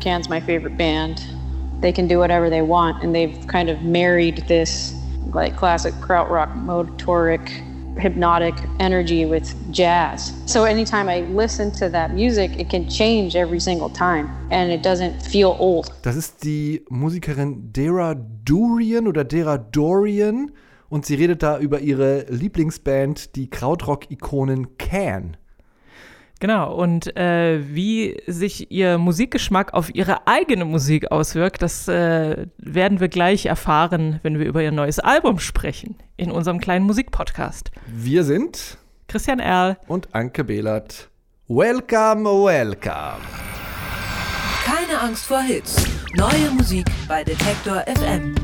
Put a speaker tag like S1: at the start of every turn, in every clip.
S1: Can's my favorite band. They can do whatever they want, and they've kind of married this like classic krautrock motoric hypnotic energy with jazz. So anytime I listen to that music, it can change every single time and it doesn't feel old.
S2: Das ist die Musikerin Dara Durian oder Dara Dorian und sie redet da über ihre Lieblingsband, die Krautrock-Ikonen Can.
S3: Genau, und äh, wie sich ihr Musikgeschmack auf ihre eigene Musik auswirkt, das äh, werden wir gleich erfahren, wenn wir über ihr neues Album sprechen, in unserem kleinen Musikpodcast.
S2: Wir sind
S3: Christian Erl
S2: und Anke Behlert. Welcome, welcome.
S4: Keine Angst vor Hits. Neue Musik bei Detektor FM.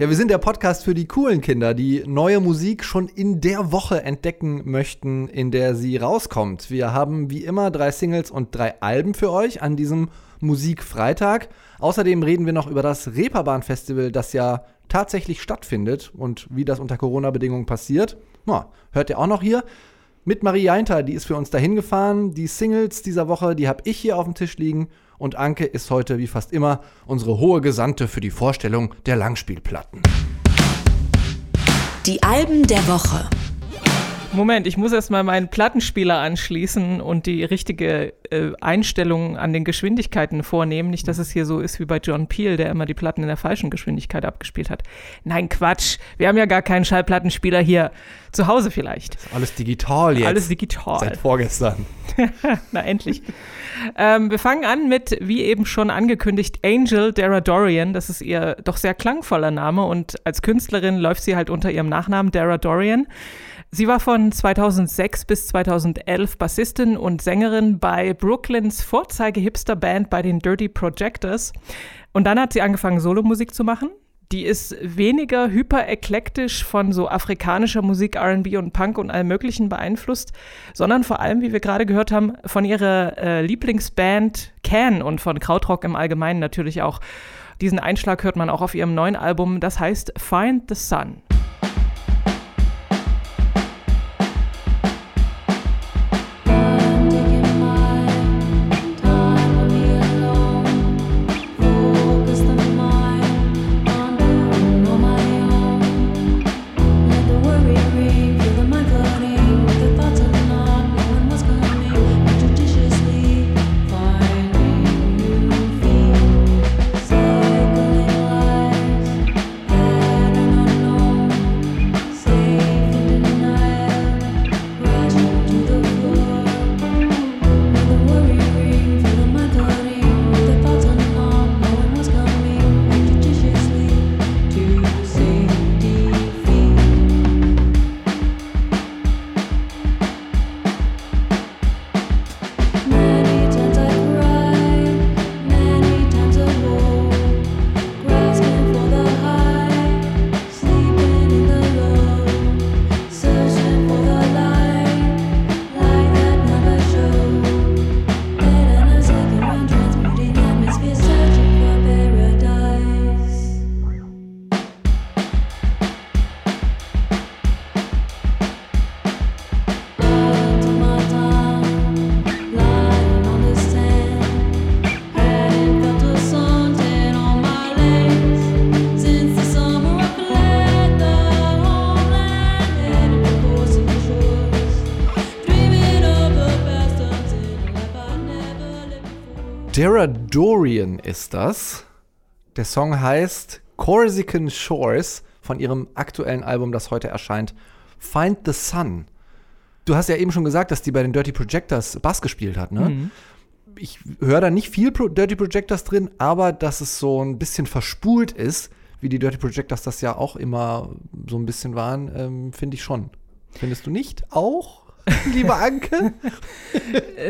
S2: Ja, wir sind der Podcast für die coolen Kinder, die neue Musik schon in der Woche entdecken möchten, in der sie rauskommt. Wir haben wie immer drei Singles und drei Alben für euch an diesem Musikfreitag. Außerdem reden wir noch über das Reeperbahn Festival, das ja tatsächlich stattfindet und wie das unter Corona-Bedingungen passiert. Na, hört ihr auch noch hier? Mit Marie Jainter, die ist für uns dahin gefahren. Die Singles dieser Woche, die habe ich hier auf dem Tisch liegen und Anke ist heute wie fast immer unsere hohe Gesandte für die Vorstellung der Langspielplatten.
S4: Die Alben der Woche.
S3: Moment, ich muss erstmal meinen Plattenspieler anschließen und die richtige äh, Einstellung an den Geschwindigkeiten vornehmen. Nicht, dass es hier so ist wie bei John Peel, der immer die Platten in der falschen Geschwindigkeit abgespielt hat. Nein, Quatsch. Wir haben ja gar keinen Schallplattenspieler hier. Zu Hause vielleicht.
S2: Alles digital jetzt.
S3: Alles digital.
S2: Seit vorgestern.
S3: Na, endlich. ähm, wir fangen an mit, wie eben schon angekündigt, Angel Dara Dorian. Das ist ihr doch sehr klangvoller Name und als Künstlerin läuft sie halt unter ihrem Nachnamen Dara Dorian. Sie war von 2006 bis 2011 Bassistin und Sängerin bei Brooklyns Vorzeige-Hipster-Band bei den Dirty Projectors. Und dann hat sie angefangen, Solomusik zu machen. Die ist weniger hypereklektisch von so afrikanischer Musik, RB und Punk und allem Möglichen beeinflusst, sondern vor allem, wie wir gerade gehört haben, von ihrer äh, Lieblingsband Can und von Krautrock im Allgemeinen natürlich auch. Diesen Einschlag hört man auch auf ihrem neuen Album, das heißt Find the Sun.
S2: Dara Dorian ist das. Der Song heißt Corsican Shores von ihrem aktuellen Album, das heute erscheint, Find the Sun. Du hast ja eben schon gesagt, dass die bei den Dirty Projectors Bass gespielt hat, ne? Mhm. Ich höre da nicht viel Pro Dirty Projectors drin, aber dass es so ein bisschen verspult ist, wie die Dirty Projectors das ja auch immer so ein bisschen waren, ähm, finde ich schon. Findest du nicht auch? liebe Anke?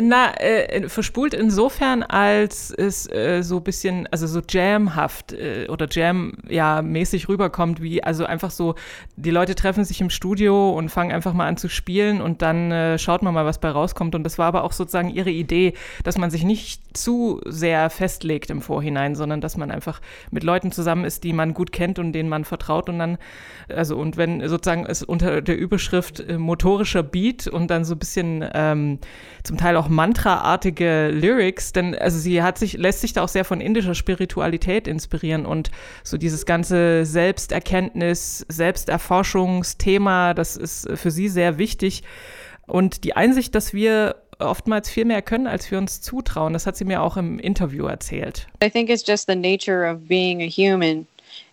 S3: Na, äh, verspult insofern, als es äh, so ein bisschen, also so jamhaft äh, oder jam ja mäßig rüberkommt, wie also einfach so, die Leute treffen sich im Studio und fangen einfach mal an zu spielen und dann äh, schaut man mal, was bei rauskommt. Und das war aber auch sozusagen ihre Idee, dass man sich nicht zu sehr festlegt im Vorhinein, sondern dass man einfach mit Leuten zusammen ist, die man gut kennt und denen man vertraut und dann, also und wenn sozusagen es unter der Überschrift äh, motorischer Beat und und dann so ein bisschen ähm, zum Teil auch mantraartige Lyrics, denn also sie hat sich, lässt sich da auch sehr von indischer Spiritualität inspirieren und so dieses ganze Selbsterkenntnis, Selbsterforschungsthema, das ist für sie sehr wichtig. Und die Einsicht, dass wir oftmals viel mehr können, als wir uns zutrauen. Das hat sie mir auch im Interview erzählt.
S1: I think it's just the nature of being a human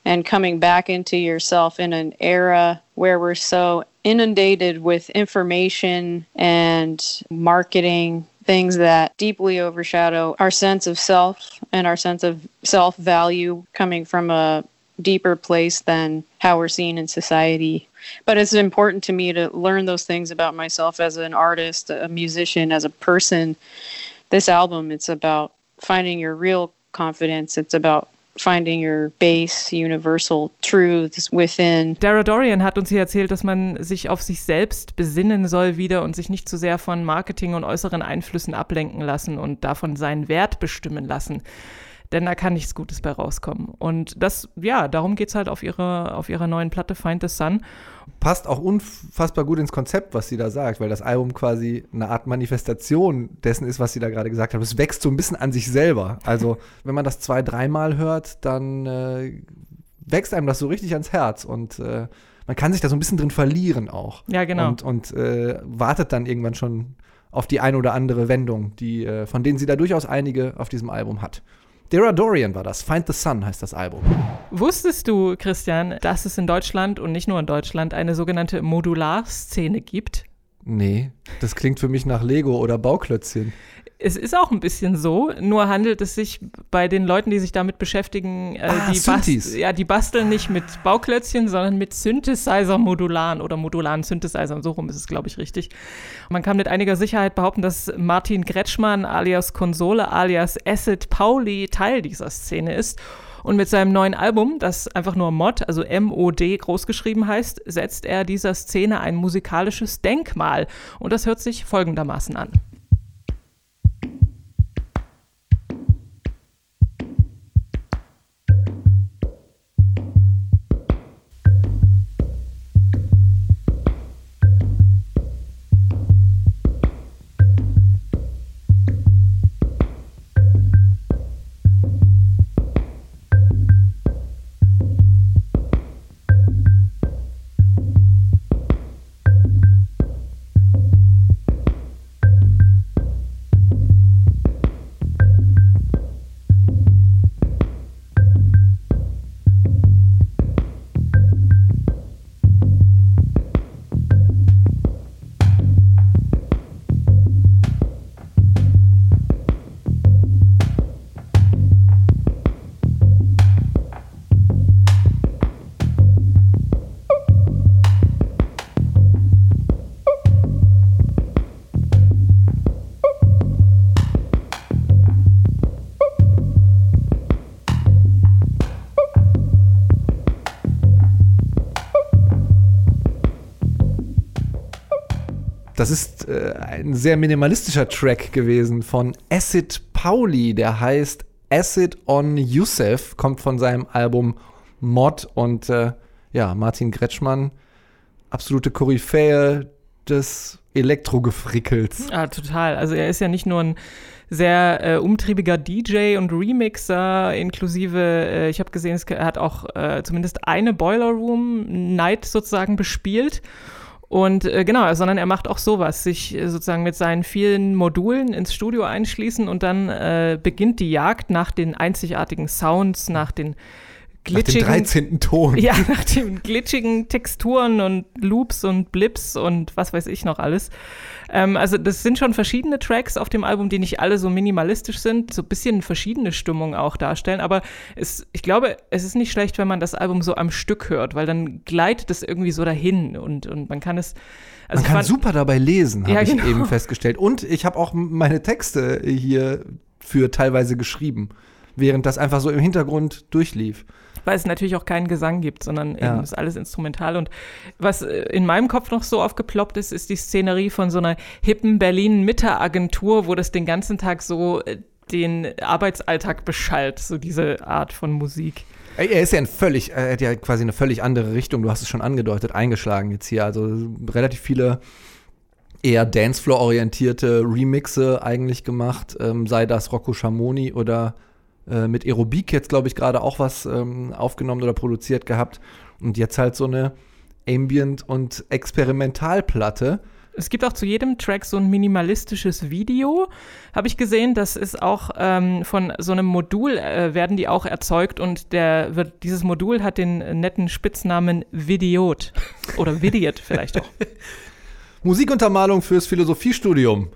S1: and coming back into yourself in an era where we're so inundated with information and marketing things that deeply overshadow our sense of self and our sense of self value coming from a deeper place than how we're seen in society. But it's important to me to learn those things about myself as an artist, a musician, as a person. This album, it's about finding your real confidence. It's about finding your base universal truths within.
S3: Dara Dorian hat uns hier erzählt, dass man sich auf sich selbst besinnen soll wieder und sich nicht zu sehr von Marketing und äußeren Einflüssen ablenken lassen und davon seinen Wert bestimmen lassen denn da kann nichts Gutes bei rauskommen. Und das, ja, darum geht es halt auf ihrer, auf ihrer neuen Platte Find the Sun.
S2: Passt auch unfassbar gut ins Konzept, was sie da sagt, weil das Album quasi eine Art Manifestation dessen ist, was sie da gerade gesagt hat. Es wächst so ein bisschen an sich selber. Also, wenn man das zwei, dreimal hört, dann äh, wächst einem das so richtig ans Herz und äh, man kann sich da so ein bisschen drin verlieren auch.
S3: Ja, genau.
S2: Und, und äh, wartet dann irgendwann schon auf die eine oder andere Wendung, die, äh, von denen sie da durchaus einige auf diesem Album hat. Dara Dorian war das. Find the Sun heißt das Album.
S3: Wusstest du, Christian, dass es in Deutschland und nicht nur in Deutschland eine sogenannte Modularszene gibt?
S2: Nee, das klingt für mich nach Lego oder Bauklötzchen.
S3: Es ist auch ein bisschen so, nur handelt es sich bei den Leuten, die sich damit beschäftigen, äh,
S2: Ah,
S3: die,
S2: Synthes.
S3: ja, die basteln nicht mit Bauklötzchen, sondern mit Synthesizer-Modularen oder modularen Synthesizern. So rum ist es, glaube ich, richtig. Man kann mit einiger Sicherheit behaupten, dass Martin Kretschmann alias Konsole alias Acid Pauli Teil dieser Szene ist. Und mit seinem neuen Album, das einfach nur Mod, also M-O-D großgeschrieben heißt, setzt er dieser Szene ein musikalisches Denkmal. Und das hört sich folgendermaßen an.
S2: Das ist äh, ein sehr minimalistischer Track gewesen von Acid Pauli, der heißt Acid on Youssef, kommt von seinem Album Mod und äh, ja, Martin Gretschmann, absolute Koryphäe des Elektrogefrickels.
S3: Ja, total. Also er ist ja nicht nur ein sehr äh, umtriebiger DJ und Remixer, inklusive, äh, ich habe gesehen, es- er hat auch äh, zumindest eine Boiler Room Night sozusagen bespielt. Und äh, genau, sondern er macht auch sowas, sich äh, sozusagen mit seinen vielen Modulen ins Studio einschließen und dann äh, beginnt die Jagd nach den einzigartigen Sounds, nach den
S2: Nach dem
S3: glitschigen
S2: 13. Ton.
S3: ja, nach den glitschigen Texturen und Loops und Blips und was weiß ich noch alles. Ähm, also das sind schon verschiedene Tracks auf dem Album, die nicht alle so minimalistisch sind, so ein bisschen verschiedene Stimmungen auch darstellen. Aber es, ich glaube, es ist nicht schlecht, wenn man das Album so am Stück hört, weil dann gleitet es irgendwie so dahin und, und man kann es. Also
S2: Man kann
S3: fand-
S2: super dabei lesen, habe
S3: Ja,
S2: ich
S3: genau.
S2: eben festgestellt. Und ich habe auch meine Texte hier für teilweise geschrieben, während das einfach so im Hintergrund durchlief.
S3: weil es natürlich auch keinen Gesang gibt, sondern
S2: Ja.
S3: eben ist alles instrumental. Und was äh, in meinem Kopf noch so aufgeploppt ist, ist die Szenerie von so einer hippen Berlin-Mitte-Agentur, wo das den ganzen Tag so äh, den Arbeitsalltag beschallt, so diese Art von Musik.
S2: Er ist ja ein völlig, er hat ja quasi eine völlig andere Richtung, du hast es schon angedeutet, eingeschlagen jetzt hier. Also relativ viele eher Dancefloor-orientierte Remixe eigentlich gemacht, ähm, sei das Rocco Schamoni oder äh, mit Aerobik jetzt, glaube ich, gerade auch was ähm, aufgenommen oder produziert gehabt. Und jetzt halt so eine Ambient- und Experimentalplatte.
S3: Es gibt auch zu jedem Track so ein minimalistisches Video, habe ich gesehen. Das ist auch ähm, von so einem Modul, äh, werden die auch erzeugt und der wird, dieses Modul hat den netten Spitznamen Videot oder Vidiot vielleicht auch.
S2: Musikuntermalung fürs Philosophiestudium.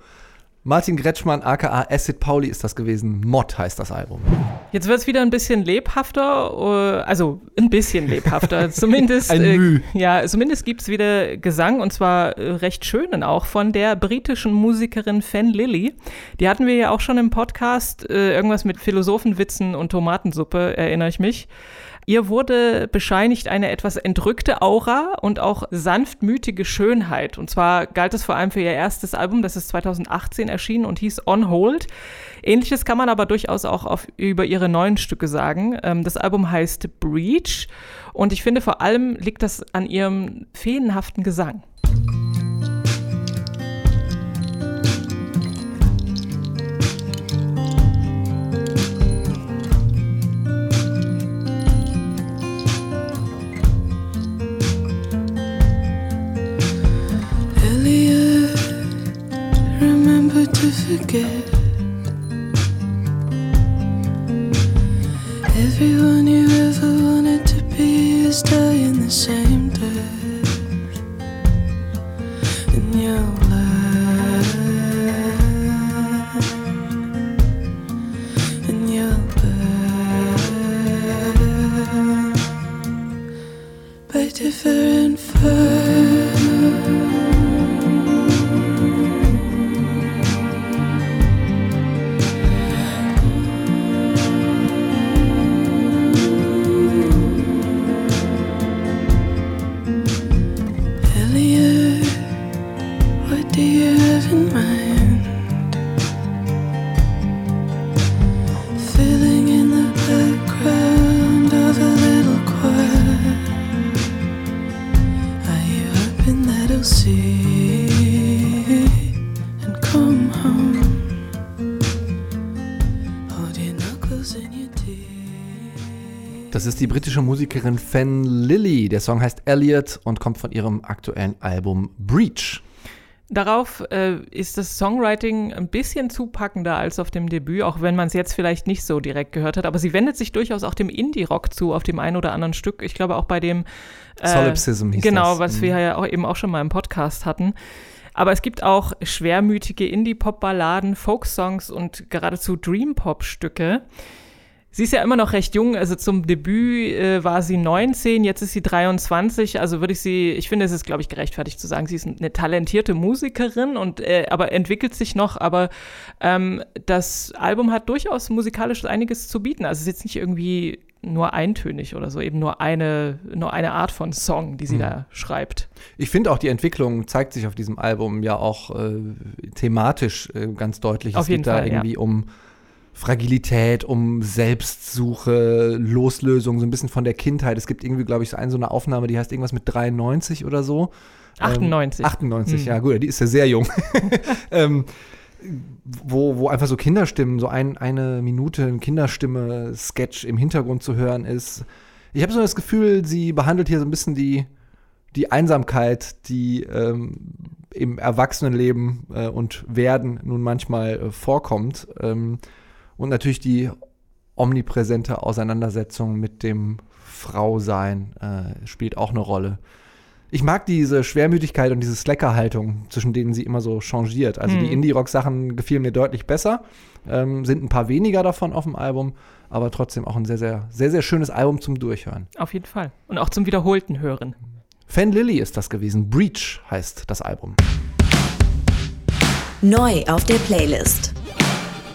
S2: Martin Gretschmann, aka Acid Pauli, ist das gewesen. Mod heißt das Album.
S3: Jetzt wird es wieder ein bisschen lebhafter, äh, also ein bisschen lebhafter. zumindest,
S2: ein Müh.
S3: Äh, ja, zumindest gibt es wieder Gesang und zwar äh, recht schönen auch von der britischen Musikerin Fan Lilly. Die hatten wir ja auch schon im Podcast, äh, irgendwas mit Philosophenwitzen und Tomatensuppe, erinnere ich mich. Ihr wurde bescheinigt eine etwas entrückte Aura und auch sanftmütige Schönheit. Und zwar galt es vor allem für ihr erstes Album, das ist 2018 erschienen und hieß On Hold. Ähnliches kann man aber durchaus auch auf, über ihre neuen Stücke sagen. Ähm, das Album heißt Breach und ich finde vor allem liegt das an ihrem feenhaften Gesang. Forget. Everyone you ever wanted to be is dying the same death. In your life, in your bed, by different
S2: britische Musikerin Fan Lilly. Der Song heißt Elliot und kommt von ihrem aktuellen Album Breach.
S3: Darauf äh, ist das Songwriting ein bisschen zupackender als auf dem Debüt, auch wenn man es jetzt vielleicht nicht so direkt gehört hat. Aber sie wendet sich durchaus auch dem Indie-Rock zu, auf dem einen oder anderen Stück. Ich glaube auch bei dem
S2: äh, Solipsism hieß
S3: Genau,
S2: das.
S3: was mhm. wir ja auch eben auch schon mal im Podcast hatten. Aber es gibt auch schwermütige Indie-Pop-Balladen, Folk-Songs und geradezu Dream-Pop-Stücke. Sie ist ja immer noch recht jung, also zum Debüt äh, war sie 19, jetzt ist sie 23, also würde ich sie, ich finde, es ist, glaube ich, gerechtfertigt zu sagen, sie ist eine talentierte Musikerin und äh, aber entwickelt sich noch, aber ähm, das Album hat durchaus musikalisch einiges zu bieten. Also es ist jetzt nicht irgendwie nur eintönig oder so, eben nur eine, nur eine Art von Song, die sie mhm. da schreibt.
S2: Ich finde auch, die Entwicklung zeigt sich auf diesem Album ja auch äh, thematisch äh, ganz deutlich.
S3: Auf
S2: es
S3: jeden
S2: geht
S3: Fall,
S2: da irgendwie
S3: ja.
S2: um Fragilität, um Selbstsuche, Loslösung, so ein bisschen von der Kindheit. Es gibt irgendwie, glaube ich, so eine, so eine Aufnahme, die heißt irgendwas mit 93 oder so.
S3: 98.
S2: Ähm, 98, mhm. ja gut, die ist ja sehr jung. ähm, wo, wo einfach so Kinderstimmen, so ein, eine Minute ein Kinderstimme-Sketch im Hintergrund zu hören ist. Ich habe so das Gefühl, sie behandelt hier so ein bisschen die, die Einsamkeit, die ähm, im Erwachsenenleben äh, und Werden nun manchmal äh, vorkommt. Ähm, und natürlich die omnipräsente Auseinandersetzung mit dem Frausein äh, spielt auch eine Rolle. Ich mag diese Schwermütigkeit und diese Slacker-Haltung, zwischen denen sie immer so changiert. Also
S3: Hm.
S2: die Indie-Rock-Sachen gefielen mir deutlich besser, ähm, sind ein paar weniger davon auf dem Album, aber trotzdem auch ein sehr, sehr, sehr, sehr schönes Album zum Durchhören.
S3: Auf jeden Fall. Und auch zum wiederholten Hören.
S2: Fan Lily ist das gewesen. Breach heißt das Album.
S5: Neu auf der Playlist.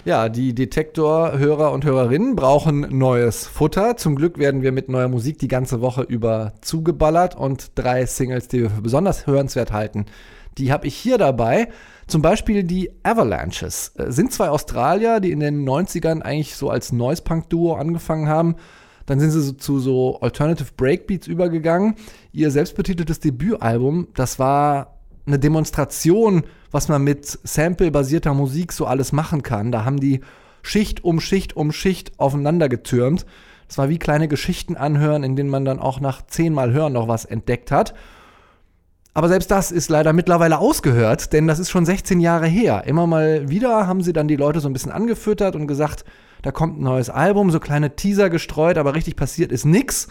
S2: Ja, die Detektor-Hörer und Hörerinnen brauchen neues Futter. Zum Glück werden wir mit neuer Musik die ganze Woche über zugeballert und drei Singles, die wir für besonders hörenswert halten, die habe ich hier dabei. Zum Beispiel die Avalanches. Äh, Sind zwei Australier, die in den 90ern eigentlich so als Noise-Punk-Duo angefangen haben. Dann sind sie so zu so Alternative Breakbeats übergegangen. Ihr selbstbetiteltes Debütalbum, das war eine Demonstration, was man mit Sample-basierter Musik so alles machen kann. Da haben die Schicht um Schicht um Schicht aufeinander getürmt. Es war wie kleine Geschichten anhören, in denen man dann auch nach zehnmal Hören noch was entdeckt hat. Aber selbst das ist leider mittlerweile ausgehört, denn das ist schon 16 Jahre her. Immer mal wieder haben sie dann die Leute so ein bisschen angefüttert und gesagt, da kommt ein neues Album, so kleine Teaser gestreut, aber richtig passiert ist nix.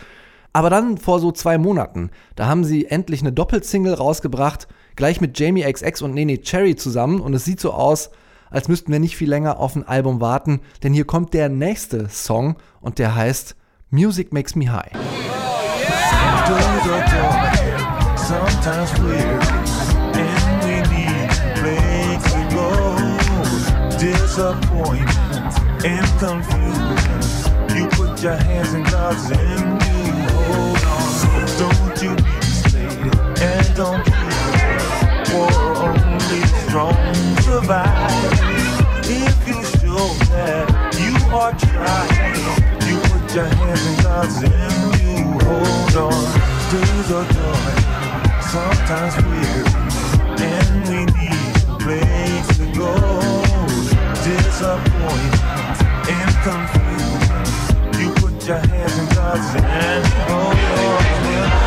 S2: Aber dann vor so zwei Monaten, da haben sie endlich eine Doppelsingle rausgebracht, gleich mit Jamie XX und Nene Cherry zusammen und es sieht so aus, als müssten wir nicht viel länger auf ein Album warten, denn hier kommt der nächste Song und der heißt Music Makes Me High. sometimes we're and we need place to go. Disappointment and confusion. You put your hands in God's and you hold on. Don't you be misled and don't give For only strong survive. If you show that you are trying, you put your hands in God's and you hold on. Days are joy sometimes weary, and we need a place to go. Disappointment and confusion. You put your hands in God's hands. Oh, Lord.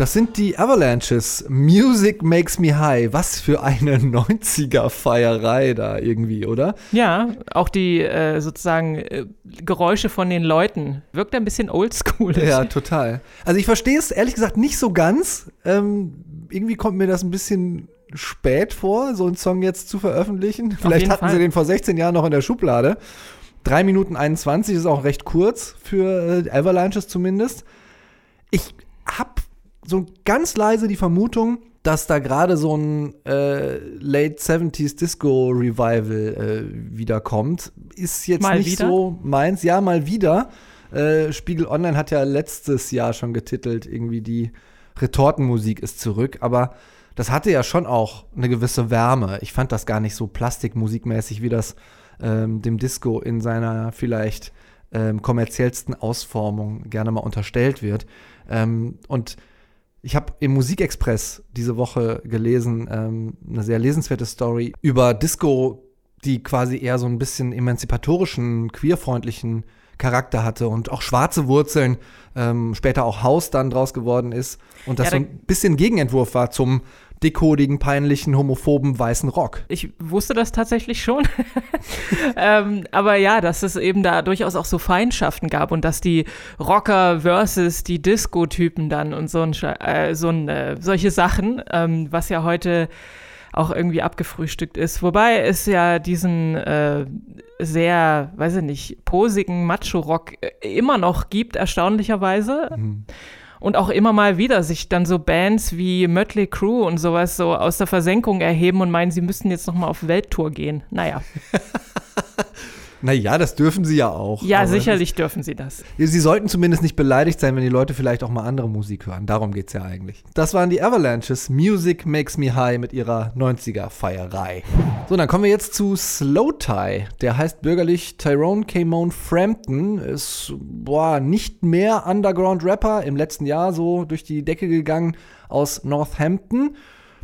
S2: Das sind die Avalanches. Music makes me high. Was für eine 90er-Feierei da irgendwie, oder?
S3: Ja, auch die äh, sozusagen äh, Geräusche von den Leuten. Wirkt ein bisschen oldschool.
S2: Ja, total. Also ich verstehe es ehrlich gesagt nicht so ganz. Ähm, irgendwie kommt mir das ein bisschen spät vor, so einen Song jetzt zu veröffentlichen. Vielleicht hatten Fall. sie den vor 16 Jahren noch in der Schublade. 3 Minuten 21 ist auch recht kurz für äh, Avalanches zumindest. Ich habe so ganz leise die Vermutung, dass da gerade so ein äh, Late 70s Disco Revival äh, wiederkommt. Ist jetzt mal nicht wieder? so meins. Ja, mal wieder. Äh, Spiegel Online hat ja letztes Jahr schon getitelt, irgendwie die Retortenmusik ist zurück, aber das hatte ja schon auch eine gewisse Wärme. Ich fand das gar nicht so plastikmusikmäßig, wie das ähm, dem Disco in seiner vielleicht ähm, kommerziellsten Ausformung gerne mal unterstellt wird. Ähm, und ich habe im Musikexpress diese Woche gelesen, ähm, eine sehr lesenswerte Story über Disco, die quasi eher so ein bisschen emanzipatorischen, queerfreundlichen Charakter hatte und auch schwarze Wurzeln, ähm, später auch Haus dann draus geworden ist. Und das ja, so ein bisschen Gegenentwurf war zum dickhodigen, peinlichen, homophoben weißen Rock.
S3: Ich wusste das tatsächlich schon. ähm, aber ja, dass es eben da durchaus auch so Feindschaften gab und dass die Rocker versus die Disco-Typen dann und so, ein, äh, so ein, äh, solche Sachen, ähm, was ja heute auch irgendwie abgefrühstückt ist. Wobei es ja diesen äh, sehr, weiß ich nicht, posigen Macho-Rock äh, immer noch gibt, erstaunlicherweise. Mhm und auch immer mal wieder sich dann so Bands wie Mötley Crew und sowas so aus der Versenkung erheben und meinen, sie müssten jetzt nochmal auf Welttour gehen. Naja.
S2: Naja, das dürfen sie ja auch.
S3: Ja, sicherlich dürfen sie das.
S2: Sie sollten zumindest nicht beleidigt sein, wenn die Leute vielleicht auch mal andere Musik hören. Darum geht es ja eigentlich. Das waren die Avalanches. Music Makes Me High mit ihrer 90er-Feierei. So, dann kommen wir jetzt zu Slow Tie. Der heißt bürgerlich Tyrone Camone Frampton. Ist, boah, nicht mehr Underground-Rapper. Im letzten Jahr so durch die Decke gegangen aus Northampton.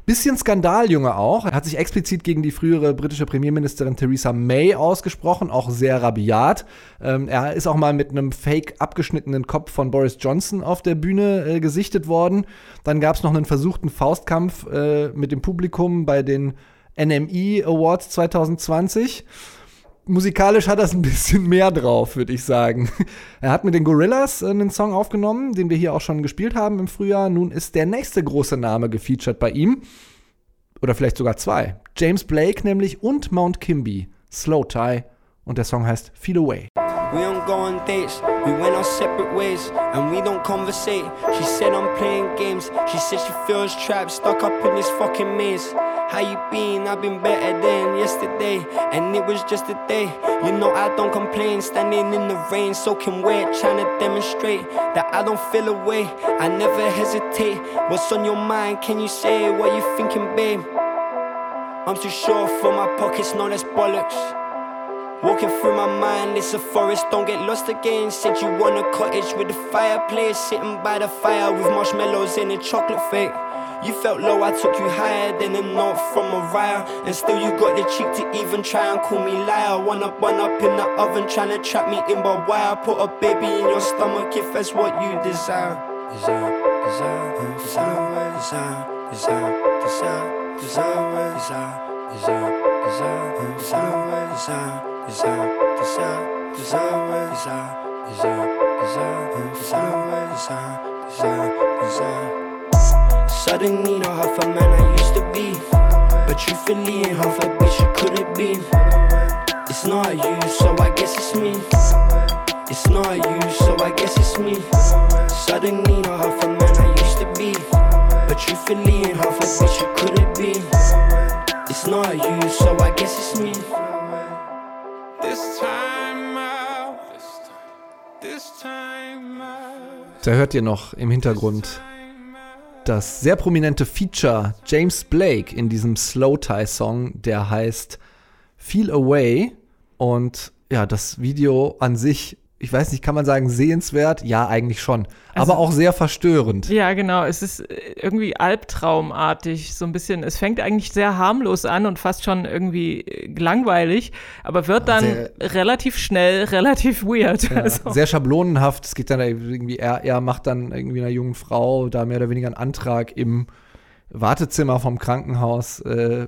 S2: Bisschen Skandaljunge auch. Er hat sich explizit gegen die frühere britische Premierministerin Theresa May ausgesprochen, auch sehr rabiat. Ähm, er ist auch mal mit einem fake abgeschnittenen Kopf von Boris Johnson auf der Bühne äh, gesichtet worden. Dann gab es noch einen versuchten Faustkampf äh, mit dem Publikum bei den NME Awards 2020 musikalisch hat das ein bisschen mehr drauf, würde ich sagen. Er hat mit den Gorillas äh, einen Song aufgenommen, den wir hier auch schon gespielt haben im Frühjahr. Nun ist der nächste große Name gefeatured bei ihm. Oder vielleicht sogar zwei. James Blake nämlich und Mount Kimby. Slow Tie. Und der Song heißt Feel Away.
S6: We don't go on dates, we went our separate ways, and we don't conversate. She said I'm playing games, she said she feels trapped, stuck up in this fucking maze. How you been? I've been better than yesterday, and it was just a day. You know I don't complain, standing in the rain, soaking wet, trying to demonstrate that I don't feel away. I never hesitate. What's on your mind? Can you say what you thinking, babe? I'm too sure for my pockets, no, that's bollocks. Walking through my mind, it's a forest, don't get lost again. Said you want a cottage with a fireplace, sitting by the fire with marshmallows and a chocolate fake. You felt low, I took you higher than a note from Mariah. And still, you got the cheek to even try and call me liar. One up, one up in the oven, trying to trap me in barbed wire. Put a baby in your stomach if that's what you desire. Desire, desire, desire. Desire, desire, desire, desire, desire, desire desire, desire, desire, desire, desire, desire, desire, desire, desire, desire, desire, desire, desire. Suddenly not half a man I used to be, but truthfully ain't half a bitch you couldn't be. It's not you, so I guess it's me. It's not you, so I guess it's me. Suddenly not half a man I used to be, but truthfully ain't half a bitch you couldn't be. It's not you, so I guess it's me. This time out,
S2: this time out. Da hört ihr noch im Hintergrund das sehr prominente Feature James Blake in diesem Slow Tie Song, der heißt Feel Away. Und ja, das Video an sich ich weiß nicht, kann man sagen, sehenswert? Ja, eigentlich schon. Also, aber auch sehr verstörend.
S3: Ja, genau. Es ist äh, irgendwie albtraumartig, so ein bisschen. Es fängt eigentlich sehr harmlos an und fast schon irgendwie äh, langweilig, aber wird dann sehr, relativ schnell relativ weird.
S2: Ja, also. Sehr schablonenhaft. Es geht dann irgendwie, er, er macht dann irgendwie einer jungen Frau da mehr oder weniger einen Antrag im Wartezimmer vom Krankenhaus, äh,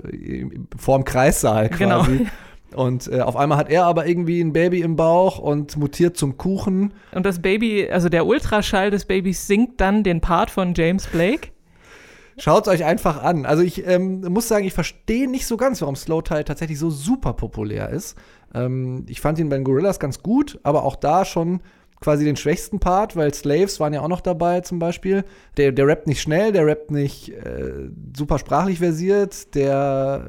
S2: vorm Kreissaal
S3: genau. quasi. Genau.
S2: Und äh, auf einmal hat er aber irgendwie ein Baby im Bauch und mutiert zum Kuchen.
S3: Und das Baby, also der Ultraschall des Babys singt dann den Part von James Blake.
S2: Schaut euch einfach an. Also ich ähm, muss sagen, ich verstehe nicht so ganz, warum Slow Tide tatsächlich so super populär ist. Ähm, ich fand ihn bei den Gorillas ganz gut, aber auch da schon quasi den schwächsten Part, weil Slaves waren ja auch noch dabei zum Beispiel. Der, der rappt nicht schnell, der rappt nicht äh, super sprachlich versiert, der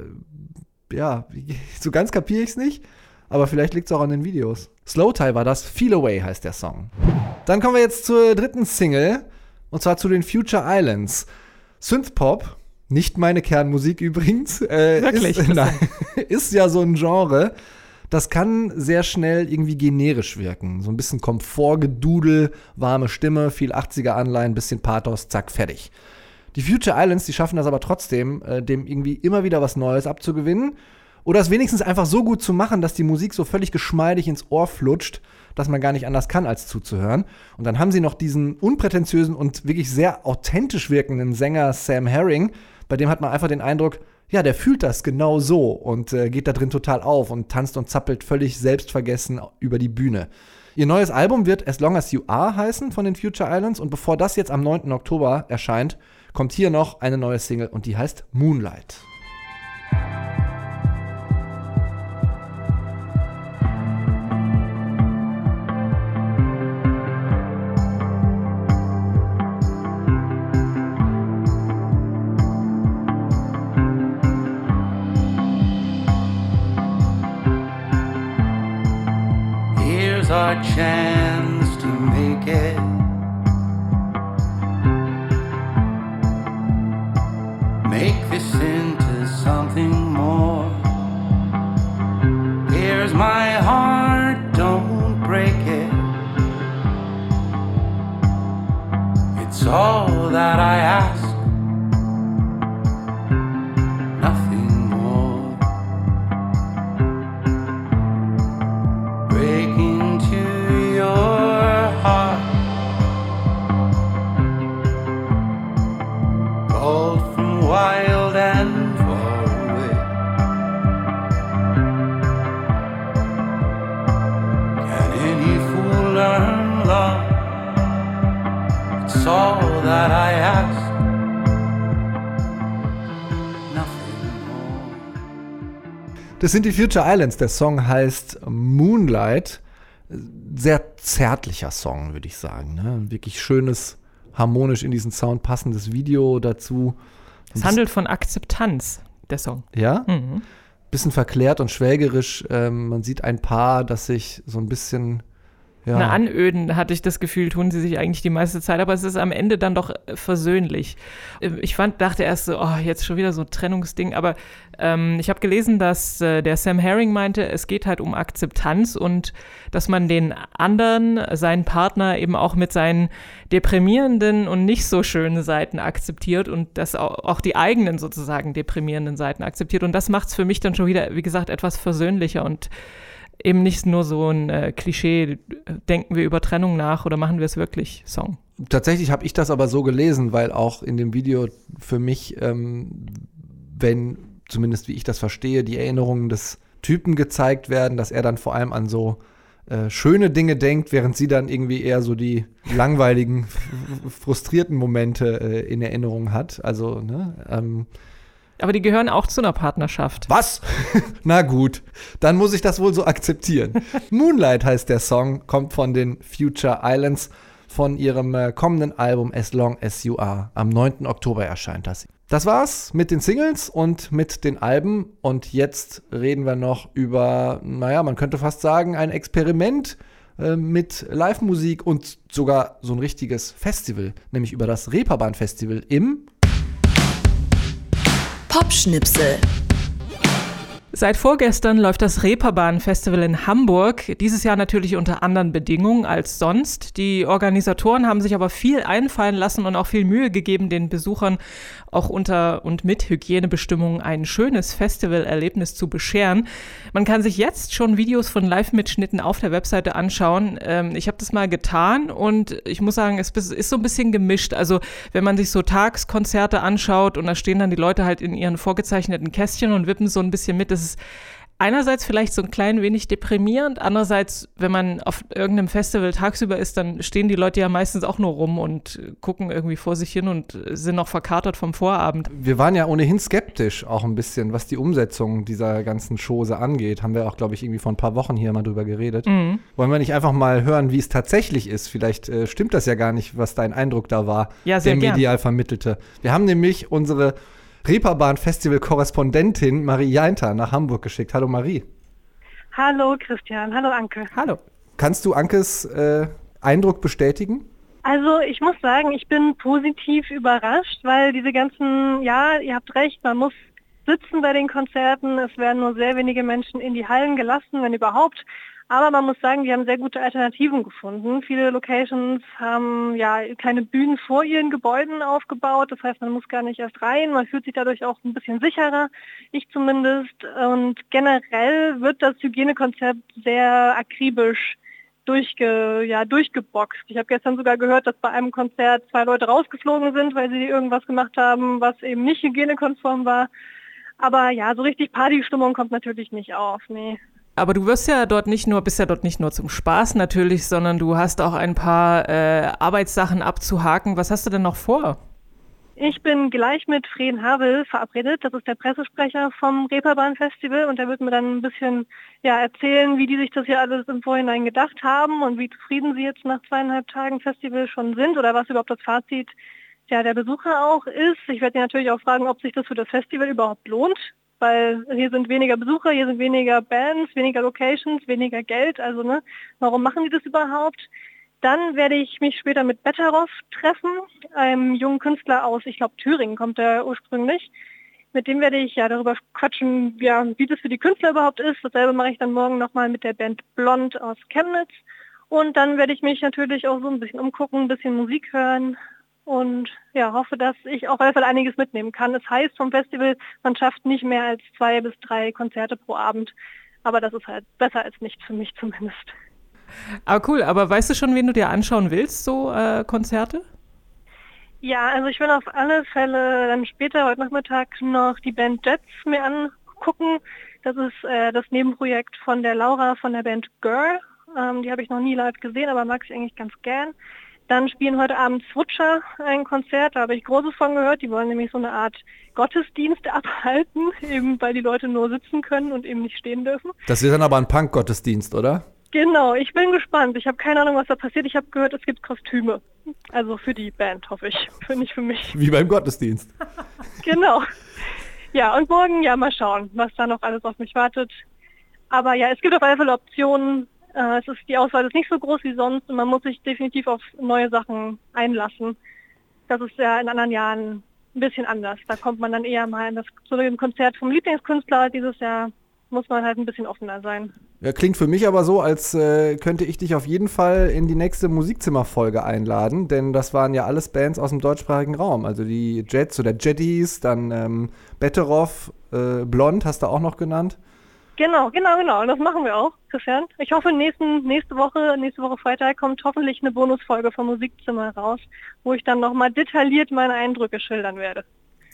S2: ja, so ganz kapiere ich es nicht. Aber vielleicht liegt es auch an den Videos. Slow Tie war das. Feel Away heißt der Song. Dann kommen wir jetzt zur dritten Single. Und zwar zu den Future Islands. Synthpop, nicht meine Kernmusik übrigens.
S3: Äh, Wirklich?
S2: Ist, nein, ist ja so ein Genre. Das kann sehr schnell irgendwie generisch wirken. So ein bisschen Komfortgedudel, warme Stimme, viel 80er-Anleihen, bisschen Pathos, zack, fertig. Die Future Islands, die schaffen das aber trotzdem, äh, dem irgendwie immer wieder was Neues abzugewinnen. Oder es wenigstens einfach so gut zu machen, dass die Musik so völlig geschmeidig ins Ohr flutscht, dass man gar nicht anders kann, als zuzuhören. Und dann haben sie noch diesen unprätentiösen und wirklich sehr authentisch wirkenden Sänger Sam Herring, bei dem hat man einfach den Eindruck, ja, der fühlt das genau so und äh, geht da drin total auf und tanzt und zappelt völlig selbstvergessen über die Bühne. Ihr neues Album wird As Long As You Are heißen von den Future Islands und bevor das jetzt am 9. Oktober erscheint, kommt hier noch eine neue Single und die heißt Moonlight. Chance to make it I ask. Das sind die Future Islands. Der Song heißt Moonlight. sehr zärtlicher Song, würde ich sagen. Ne? Wirklich schönes, harmonisch in diesen Sound passendes Video dazu.
S3: Es handelt von Akzeptanz, der Song.
S2: Ja?
S3: Mhm.
S2: Bisschen verklärt und schwelgerisch. Ähm, man sieht ein Paar, das sich so ein bisschen ja.
S3: Na, anöden, hatte ich das Gefühl, tun sie sich eigentlich die meiste Zeit, aber es ist am Ende dann doch äh, versöhnlich. Äh, ich fand, dachte erst so, oh, jetzt schon wieder so ein Trennungsding, aber ähm, ich habe gelesen, dass äh, der Sam Herring meinte, es geht halt um Akzeptanz und dass man den anderen, seinen Partner eben auch mit seinen deprimierenden und nicht so schönen Seiten akzeptiert und dass auch, auch die eigenen sozusagen deprimierenden Seiten akzeptiert und das macht es für mich dann schon wieder, wie gesagt, etwas versöhnlicher und eben nicht nur so ein äh, Klischee, denken wir über Trennung nach oder machen wir es wirklich Song.
S2: Tatsächlich habe ich das aber so gelesen, weil auch in dem Video für mich, ähm, wenn zumindest wie ich das verstehe, die Erinnerungen des Typen gezeigt werden, dass er dann vor allem an so äh, schöne Dinge denkt, während sie dann irgendwie eher so die langweiligen, frustrierten Momente äh, in Erinnerung hat. Also, ne, ähm,
S3: aber die gehören auch zu einer Partnerschaft.
S2: Was? Na gut, dann muss ich das wohl so akzeptieren. Moonlight heißt der Song, kommt von den Future Islands von ihrem äh, kommenden Album As Long As You Are. Am 9. Oktober erscheint das. Das war's mit den Singles und mit den Alben. Und jetzt reden wir noch über, naja, man könnte fast sagen, ein Experiment äh, mit Live-Musik und sogar so ein richtiges Festival, nämlich über das Reeperbahn Festival im
S5: Popschnipsel.
S3: Seit vorgestern läuft das Reeperbahn-Festival in Hamburg. Dieses Jahr natürlich unter anderen Bedingungen als sonst. Die Organisatoren haben sich aber viel einfallen lassen und auch viel Mühe gegeben, den Besuchern auch unter und mit Hygienebestimmungen ein schönes Festivalerlebnis zu bescheren. Man kann sich jetzt schon Videos von Live-Mitschnitten auf der Webseite anschauen. Ähm, ich habe das mal getan und ich muss sagen, es ist so ein bisschen gemischt. Also wenn man sich so Tagskonzerte anschaut und da stehen dann die Leute halt in ihren vorgezeichneten Kästchen und wippen so ein bisschen mit, das ist einerseits vielleicht so ein klein wenig deprimierend, andererseits, wenn man auf irgendeinem Festival tagsüber ist, dann stehen die Leute ja meistens auch nur rum und gucken irgendwie vor sich hin und sind noch verkatert vom Vorabend.
S2: Wir waren ja ohnehin skeptisch auch ein bisschen, was die Umsetzung dieser ganzen Chose angeht. Haben wir auch, glaube ich, irgendwie vor ein paar Wochen hier mal drüber geredet. Mhm. Wollen wir nicht einfach mal hören, wie es tatsächlich ist? Vielleicht äh, stimmt das ja gar nicht, was dein Eindruck da war,
S3: ja, sehr
S2: der medial vermittelte. Wir haben nämlich unsere Reeperbahn-Festival-Korrespondentin Marie Jainter nach Hamburg geschickt. Hallo Marie.
S7: Hallo Christian, hallo Anke.
S2: Hallo. Kannst du Ankes äh, Eindruck bestätigen?
S7: Also ich muss sagen, ich bin positiv überrascht, weil diese ganzen, ja, ihr habt recht, man muss sitzen bei den Konzerten, es werden nur sehr wenige Menschen in die Hallen gelassen, wenn überhaupt. Aber man muss sagen, die haben sehr gute Alternativen gefunden. Viele Locations haben ja keine Bühnen vor ihren Gebäuden aufgebaut. Das heißt, man muss gar nicht erst rein. Man fühlt sich dadurch auch ein bisschen sicherer. Ich zumindest. Und generell wird das Hygienekonzept sehr akribisch durchge, ja, durchgeboxt. Ich habe gestern sogar gehört, dass bei einem Konzert zwei Leute rausgeflogen sind, weil sie irgendwas gemacht haben, was eben nicht hygienekonform war. Aber ja, so richtig Partystimmung kommt natürlich nicht auf. Nee.
S3: Aber du wirst ja dort nicht nur, bist ja dort nicht nur zum Spaß natürlich, sondern du hast auch ein paar äh, Arbeitssachen abzuhaken. Was hast du denn noch vor?
S7: Ich bin gleich mit Freden Havel verabredet. Das ist der Pressesprecher vom Reeperbahn Festival und der wird mir dann ein bisschen ja, erzählen, wie die sich das hier alles im Vorhinein gedacht haben und wie zufrieden sie jetzt nach zweieinhalb Tagen Festival schon sind oder was überhaupt das Fazit ja, der Besucher auch ist. Ich werde natürlich auch fragen, ob sich das für das Festival überhaupt lohnt weil hier sind weniger Besucher, hier sind weniger Bands, weniger Locations, weniger Geld. Also ne, warum machen die das überhaupt? Dann werde ich mich später mit Betteroff treffen, einem jungen Künstler aus, ich glaube Thüringen kommt er ursprünglich. Mit dem werde ich ja darüber quatschen, ja, wie das für die Künstler überhaupt ist. Dasselbe mache ich dann morgen nochmal mit der Band Blond aus Chemnitz. Und dann werde ich mich natürlich auch so ein bisschen umgucken, ein bisschen Musik hören, und ja, hoffe, dass ich auch einfach einiges mitnehmen kann. Es heißt vom Festival, man schafft nicht mehr als zwei bis drei Konzerte pro Abend, aber das ist halt besser als nichts für mich zumindest.
S3: Aber cool, aber weißt du schon, wen du dir anschauen willst, so äh, Konzerte?
S7: Ja, also ich will auf alle Fälle dann später heute Nachmittag noch die Band Jets mir angucken. Das ist äh, das Nebenprojekt von der Laura von der Band Girl. Ähm, die habe ich noch nie live gesehen, aber mag ich eigentlich ganz gern. Dann spielen heute Abend Switcher ein Konzert, da habe ich Großes von gehört. Die wollen nämlich so eine Art Gottesdienst abhalten, eben weil die Leute nur sitzen können und eben nicht stehen dürfen.
S2: Das wird dann aber ein Punk-Gottesdienst, oder?
S7: Genau, ich bin gespannt. Ich habe keine Ahnung, was da passiert. Ich habe gehört, es gibt Kostüme. Also für die Band, hoffe ich. Für nicht für mich.
S2: Wie beim Gottesdienst.
S7: Genau. Ja, und morgen, ja, mal schauen, was da noch alles auf mich wartet. Aber ja, es gibt auf alle Fälle Optionen. Äh, es ist, die Auswahl ist nicht so groß wie sonst und man muss sich definitiv auf neue Sachen einlassen. Das ist ja in anderen Jahren ein bisschen anders. Da kommt man dann eher mal in das, zu dem Konzert vom Lieblingskünstler. Dieses Jahr muss man halt ein bisschen offener sein.
S2: Ja, klingt für mich aber so, als äh, könnte ich dich auf jeden Fall in die nächste Musikzimmerfolge einladen, denn das waren ja alles Bands aus dem deutschsprachigen Raum. Also die Jets oder Jetties, dann ähm, Betteroff, äh, Blond hast du auch noch genannt.
S7: Genau, genau, genau. Und das machen wir auch, Christian. Ich hoffe, nächsten, nächste Woche, nächste Woche Freitag kommt hoffentlich eine Bonusfolge vom Musikzimmer raus, wo ich dann nochmal detailliert meine Eindrücke schildern werde.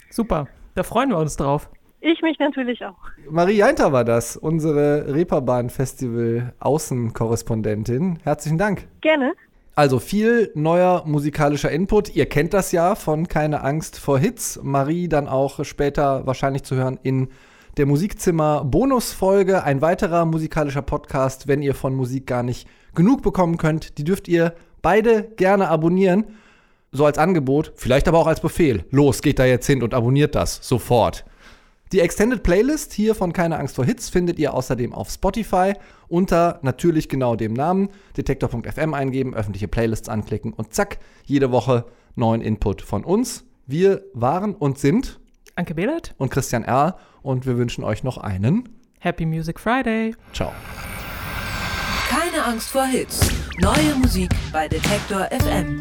S3: Super, da freuen wir uns drauf.
S7: Ich mich natürlich auch.
S2: Marie Jainter war das, unsere Reeperbahn-Festival-Außenkorrespondentin. Herzlichen Dank.
S7: Gerne.
S2: Also viel neuer musikalischer Input. Ihr kennt das ja von Keine Angst vor Hits. Marie dann auch später wahrscheinlich zu hören in der Musikzimmer Bonusfolge. Ein weiterer musikalischer Podcast, wenn ihr von Musik gar nicht genug bekommen könnt. Die dürft ihr beide gerne abonnieren. So als Angebot, vielleicht aber auch als Befehl. Los, geht da jetzt hin und abonniert das sofort. Die Extended Playlist hier von Keine Angst vor Hits findet ihr außerdem auf Spotify unter natürlich genau dem Namen detektor.fm eingeben, öffentliche Playlists anklicken und zack, jede Woche neuen Input von uns. Wir waren und sind
S3: Anke Behlert
S2: und Christian R. und wir wünschen euch noch einen
S3: Happy Music Friday.
S2: Ciao.
S4: Keine Angst vor Hits. Neue Musik bei Detektor FM.